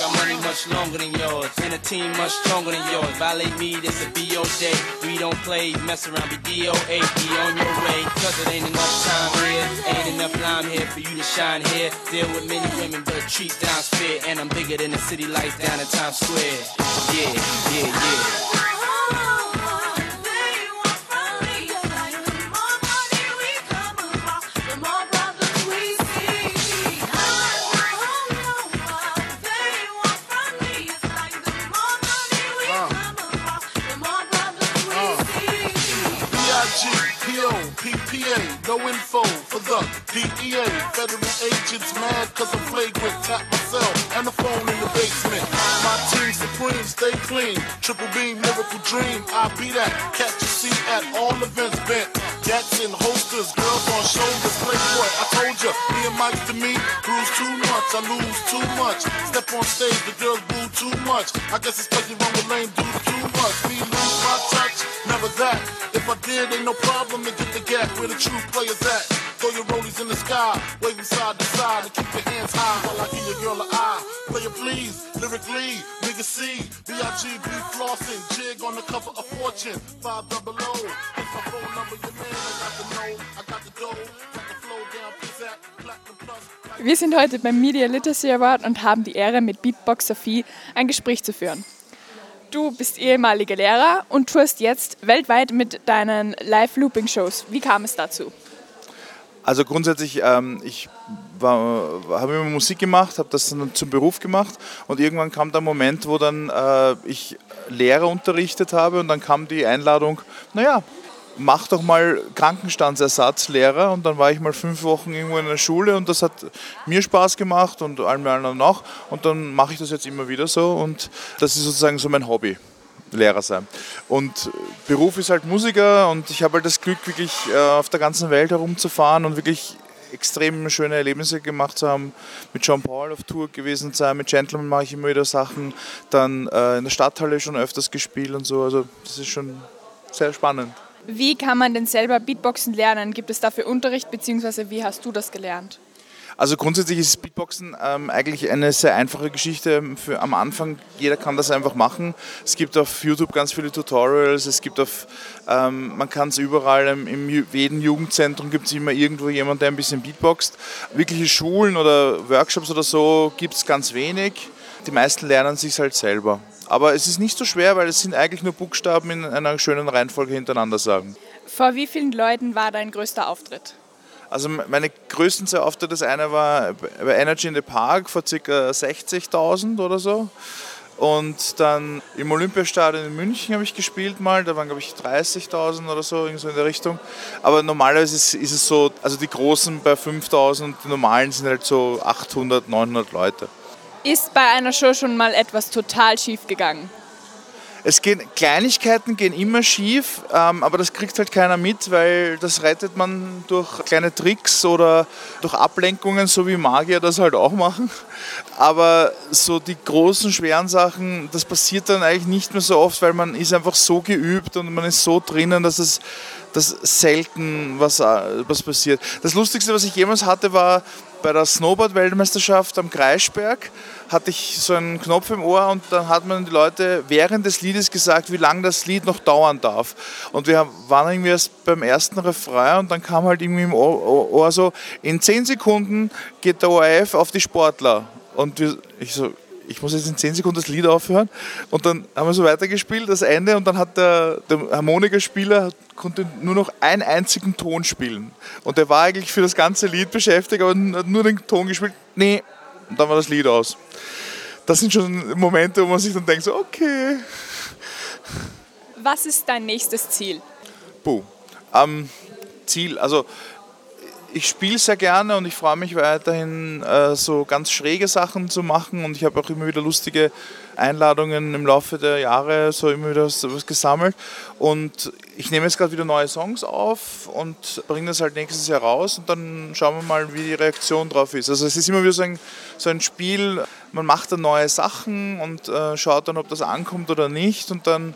got money much longer than yours, and a team much stronger than yours. Violate me, this a BO day. We don't play, mess around, be DOA, be on your way. Cause it ain't enough time here, ain't enough lime here for you to shine here. Deal with many women, but treat down spit. And I'm bigger than the city lights down in Times Square. Yeah, yeah, yeah. No info for the DEA. Federal agents mad cause I'm flagrant. Tap myself and the phone in the basement. My team supreme, stay clean. Triple beam, miracle dream. I be that. Catch a seat at all events bent. In holsters, girls on shoulders. Playboy, I told ya, me and Mike to me, bruise too much, I lose too much. Step on stage, the girls boo too much. I guess it's cause you run with lame dudes too much. Me lose my touch, never that. If I did, ain't no problem to get the gap where the true players at. Throw your rollies in the sky, waving side to side, and keep your hands high while I give your girl an eye. Play please, lyrically, nigga C, B-I-G-B flossing, jig on the cover of Fortune, five double O. It's my phone number, your man, I got the know, I got the dough. Wir sind heute beim Media Literacy Award und haben die Ehre, mit Beatbox Sophie ein Gespräch zu führen. Du bist ehemaliger Lehrer und tourst jetzt weltweit mit deinen Live-Looping-Shows. Wie kam es dazu? Also grundsätzlich, ähm, ich habe immer Musik gemacht, habe das dann zum Beruf gemacht und irgendwann kam der Moment, wo dann äh, ich Lehrer unterrichtet habe und dann kam die Einladung, naja, mach doch mal Krankenstandsersatzlehrer und dann war ich mal fünf Wochen irgendwo in der Schule und das hat mir Spaß gemacht und allen anderen auch und dann mache ich das jetzt immer wieder so und das ist sozusagen so mein Hobby. Lehrer sein. Und Beruf ist halt Musiker und ich habe halt das Glück, wirklich äh, auf der ganzen Welt herumzufahren und wirklich extrem schöne Erlebnisse gemacht zu haben. Mit Jean Paul auf Tour gewesen sein, mit Gentleman mache ich immer wieder Sachen, dann äh, in der Stadthalle schon öfters gespielt und so. Also das ist schon sehr spannend. Wie kann man denn selber Beatboxen lernen? Gibt es dafür Unterricht, beziehungsweise wie hast du das gelernt? Also grundsätzlich ist Beatboxen ähm, eigentlich eine sehr einfache Geschichte für am Anfang. Jeder kann das einfach machen. Es gibt auf YouTube ganz viele Tutorials. Es gibt auf, ähm, man kann es überall im, im jedem Jugendzentrum gibt es immer irgendwo jemand, der ein bisschen Beatboxt. Wirkliche Schulen oder Workshops oder so gibt es ganz wenig. Die meisten lernen sich halt selber. Aber es ist nicht so schwer, weil es sind eigentlich nur Buchstaben in einer schönen Reihenfolge hintereinander sagen. Vor wie vielen Leuten war dein größter Auftritt? Also meine größten zwei Auftritte, das eine war bei Energy in the Park vor ca. 60.000 oder so. Und dann im Olympiastadion in München habe ich gespielt mal, da waren glaube ich 30.000 oder so, irgend so in der Richtung. Aber normalerweise ist, ist es so, also die großen bei 5.000, die normalen sind halt so 800, 900 Leute. Ist bei einer Show schon mal etwas total schief gegangen? Es gehen, Kleinigkeiten gehen immer schief, ähm, aber das kriegt halt keiner mit, weil das rettet man durch kleine Tricks oder durch Ablenkungen, so wie Magier das halt auch machen. Aber so die großen, schweren Sachen, das passiert dann eigentlich nicht mehr so oft, weil man ist einfach so geübt und man ist so drinnen, dass es dass selten was, äh, was passiert. Das Lustigste, was ich jemals hatte, war bei der Snowboard-Weltmeisterschaft am Kreisberg hatte ich so einen Knopf im Ohr und dann hat man die Leute während des Liedes gesagt, wie lange das Lied noch dauern darf. Und wir waren irgendwie erst beim ersten Refrain und dann kam halt irgendwie im Ohr, Ohr so, in 10 Sekunden geht der ORF auf die Sportler. Und ich so, ich muss jetzt in 10 Sekunden das Lied aufhören. Und dann haben wir so weitergespielt, das Ende, und dann hat der, der Harmonikaspieler konnte nur noch einen einzigen Ton spielen. Und der war eigentlich für das ganze Lied beschäftigt, aber hat nur den Ton gespielt. Nee, und dann war das Lied aus. Das sind schon Momente, wo man sich dann denkt, so, okay. Was ist dein nächstes Ziel? Puh. Ähm, Ziel, also ich spiele sehr gerne und ich freue mich weiterhin, äh, so ganz schräge Sachen zu machen. Und ich habe auch immer wieder lustige Einladungen im Laufe der Jahre so immer wieder was gesammelt. Und ich nehme jetzt gerade wieder neue Songs auf und bringe das halt nächstes Jahr raus und dann schauen wir mal, wie die Reaktion drauf ist. Also es ist immer wieder so ein, so ein Spiel, man macht dann neue Sachen und äh, schaut dann, ob das ankommt oder nicht. Und dann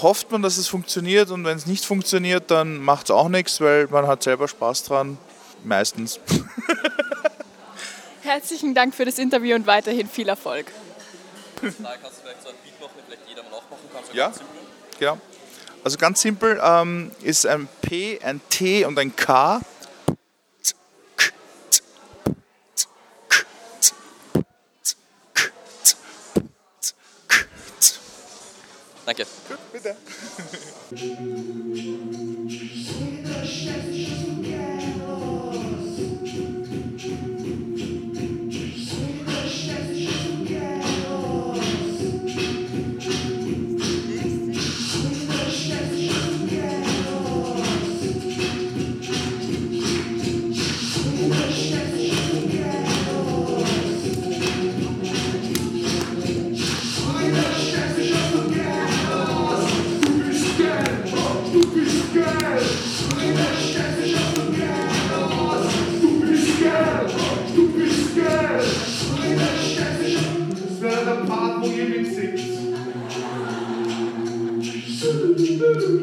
hofft man, dass es funktioniert und wenn es nicht funktioniert, dann macht es auch nichts, weil man hat selber Spaß dran meistens. Herzlichen Dank für das Interview und weiterhin viel Erfolg. Kannst du vielleicht so einen Beat machen, den vielleicht jeder mal nachmachen kann? So Ja, genau. Also ganz simpel ähm, ist ein P, ein T und ein K. Danke. Gut, bitte.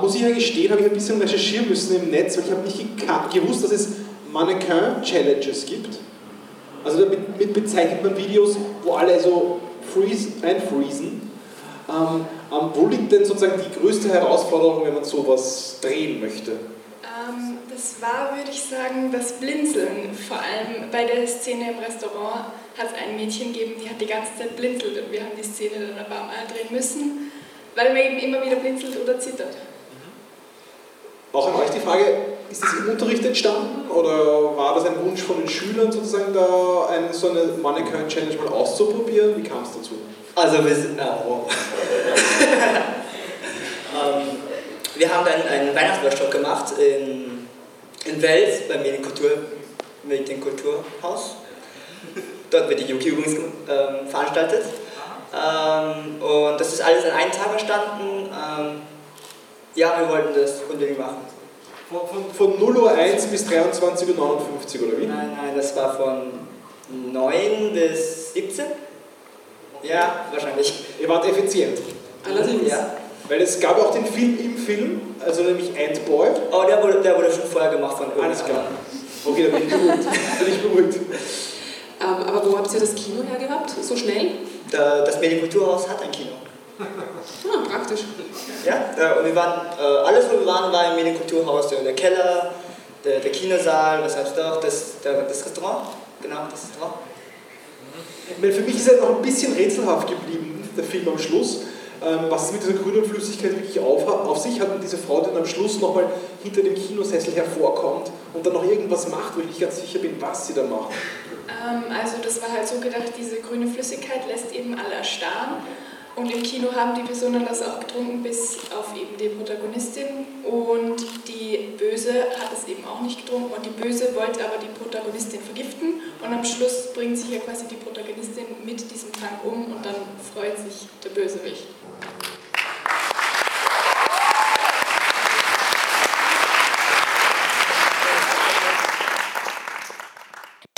muss ich ja gestehen, habe ich ein bisschen recherchieren müssen im Netz, weil ich habe nicht gewusst, dass es Mannequin-Challenges gibt. Also damit, damit bezeichnet man Videos, wo alle so freeze, einfreezen. Ähm, ähm, wo liegt denn sozusagen die größte Herausforderung, wenn man sowas drehen möchte? Ähm, das war, würde ich sagen, das Blinzeln. Vor allem bei der Szene im Restaurant hat es ein Mädchen gegeben, die hat die ganze Zeit blinzelt und wir haben die Szene dann paar Mal drehen müssen, weil man eben immer wieder blinzelt oder zittert. Auch an euch die Frage, ist das im Unterricht entstanden oder war das ein Wunsch von den Schülern sozusagen da eine, so eine Mannequin-Challenge mal auszuprobieren? Wie kam es dazu? Also wir sind. Ah, wow. ähm, wir haben dann einen Weihnachtsworkshop gemacht in, in Wels beim Medienkultur, Medienkulturhaus. Dort wird die Yuki übrigens ähm, veranstaltet. Ähm, und das ist alles an einem Tag entstanden. Ähm, ja, wir wollten das unbedingt machen. Von, von, von 0 Uhr 1 bis 23.59 Uhr oder wie? Nein, nein, das war von 9 bis 17. Ja, wahrscheinlich. Ihr wart effizient. Allerdings. Ja. Weil es gab auch den Film im Film, also nämlich Ant-Boy. Oh, der wurde, der wurde schon vorher gemacht von Alles klar. Okay, dann bin ich beruhigt. bin ich beruhigt. Ähm, aber wo habt ihr das Kino hergehabt? So schnell? Das Medienkulturhaus hat ein Kino. Ah, praktisch. Ja, und wir waren, äh, alles wo wir waren, war im Medienkulturhaus, der, Keller, der, der Kinosaal, was heißt doch, das, der, das Restaurant, genau, das Restaurant. Für mich ist er noch ein bisschen rätselhaft geblieben, der Film am Schluss, ähm, was es mit dieser grünen Flüssigkeit wirklich auf, auf sich hat und diese Frau dann am Schluss nochmal hinter dem Kinosessel hervorkommt und dann noch irgendwas macht, wo ich nicht ganz sicher bin, was sie da macht. Ähm, also das war halt so gedacht, diese grüne Flüssigkeit lässt eben alle erstarren. Und im Kino haben die Personen das auch getrunken bis auf eben die Protagonistin. Und die Böse hat es eben auch nicht getrunken. Und die Böse wollte aber die Protagonistin vergiften. Und am Schluss bringt sich ja quasi die Protagonistin mit diesem Trank um. Und dann freut sich der Bösewicht.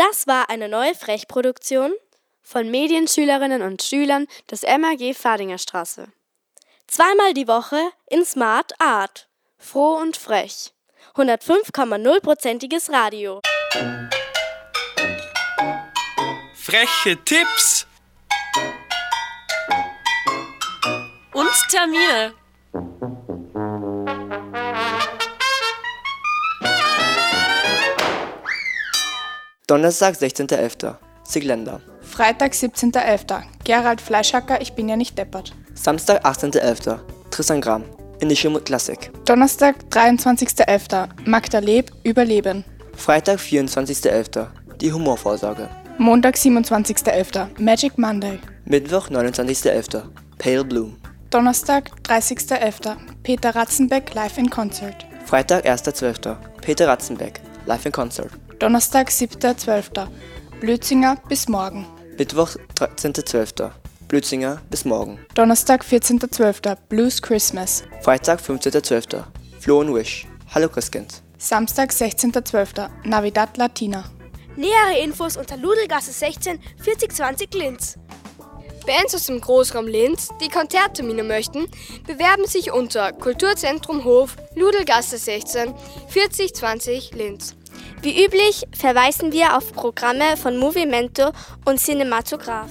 Das war eine neue Frechproduktion von Medienschülerinnen und Schülern des MAG Fadinger Straße. Zweimal die Woche in Smart Art. Froh und frech. 105,0%iges Radio. Freche Tipps und Termine. Donnerstag, 16.11. Sigländer. Freitag, 17.11. Gerald Fleischhacker, ich bin ja nicht deppert. Samstag, 18.11. Tristan Gramm. Initium Classic. Donnerstag, 23.11. Magda Leb, Überleben. Freitag, 24.11. Die Humorvorsorge. Montag, 27.11. Magic Monday. Mittwoch, 29.11. Pale Bloom. Donnerstag, 30.11. Peter Ratzenbeck live in Concert. Freitag, 1.12. Peter Ratzenbeck live in Concert. Donnerstag, 7.12. Blödzinger bis morgen. Mittwoch, 13.12. Blödzinger bis morgen. Donnerstag, 14.12. Blues Christmas. Freitag, 15.12. Flo und Wish. Hallo Christkind. Samstag, 16.12. Navidad Latina. Nähere Infos unter Ludelgasse 16 4020 Linz. Bands aus dem Großraum Linz, die Konzerttermine möchten, bewerben sich unter Kulturzentrum Hof, Ludelgasse 16 4020 Linz. Wie üblich verweisen wir auf Programme von Movimento und Cinematograph.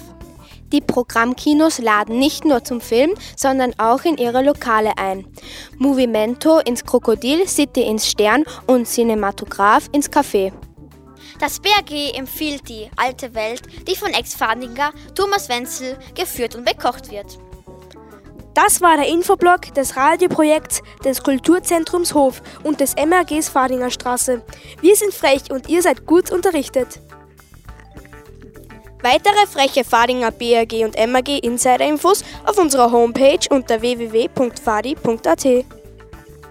Die Programmkinos laden nicht nur zum Film, sondern auch in ihre Lokale ein. Movimento ins Krokodil, City ins Stern und Cinematograph ins Café. Das BRG empfiehlt die alte Welt, die von Ex-Fadinger Thomas Wenzel geführt und bekocht wird. Das war der Infoblog des Radioprojekts des Kulturzentrums Hof und des MRGs Fadinger Straße. Wir sind frech und ihr seid gut unterrichtet. Weitere freche Fadinger BRG und MRG Insider-Infos auf unserer Homepage unter www.fadi.at.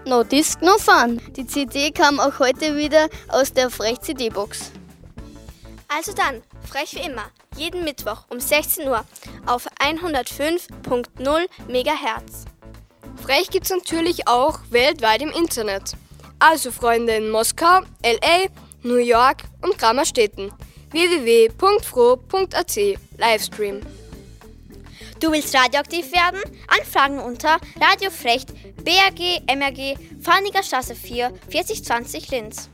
No Disc, no Fun. Die CD kam auch heute wieder aus der Frech-CD-Box. Also dann, frech wie immer, jeden Mittwoch um 16 Uhr auf 105.0 MHz. Frech gibt's natürlich auch weltweit im Internet. Also Freunde in Moskau, LA, New York und Grammerstädten. www.fro.at Livestream. Du willst radioaktiv werden? Anfragen unter Radiofrecht BRG MRG Farniger Straße 4 4020 Linz.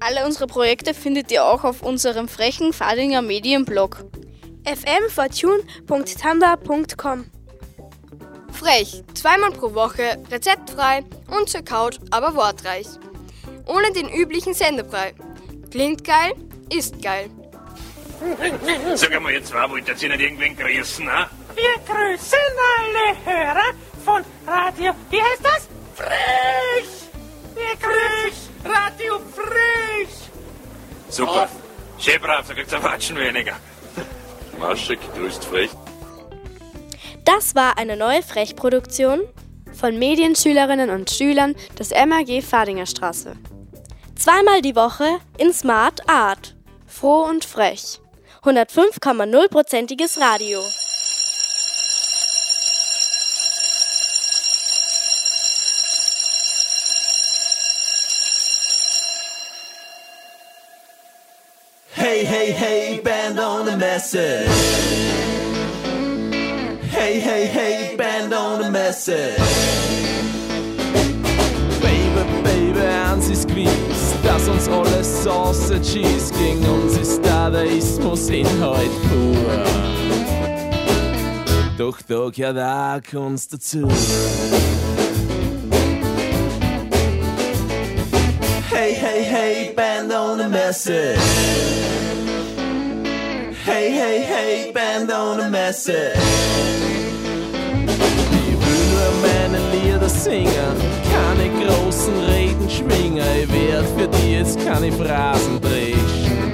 Alle unsere Projekte findet ihr auch auf unserem frechen Fadinger Medienblog fmfortune.tumblr.com Frech, zweimal pro Woche, rezeptfrei und zur Couch, aber wortreich. Ohne den üblichen Sendebrei. Klingt geil, ist geil. Sag einmal, jetzt war, wollt ihr nicht irgendwen grüßen, ha? Wir grüßen alle Hörer von Radio, wie heißt das? Frech! Super. Schön brav, so kriegt's ein Watschen weniger. Maschek grüßt frech. Das war eine neue Frechproduktion von Medienschülerinnen und Schülern des MAG Fadinger Straße. Zweimal die Woche in Smart Art. Froh und frech. 105,0%iges Radio. Hey, hey, hey, band on the message. Hey, hey, hey, band on the message. Baby, Baby, eins ist gewiss, dass uns alles Sausage ist. Gegen uns ist Dadaismus Inhalt pur. Doch da gehört Kunst dazu. Hey, band on the message. Hey, hey, hey, band on the message. Will nur meine Lieder singen, keine großen Reden schwingen. Ich werd für die jetzt keine Phrasen dreschen.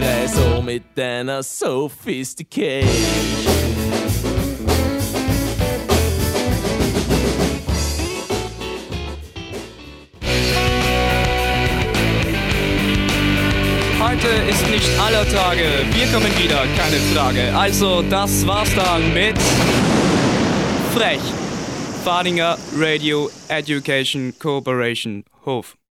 Reis um mit deiner Sophistication. Heute ist nicht aller Tage. Wir kommen wieder, keine Frage. Also, das war's dann mit Frech. Fadinger Radio Education Cooperation Hof.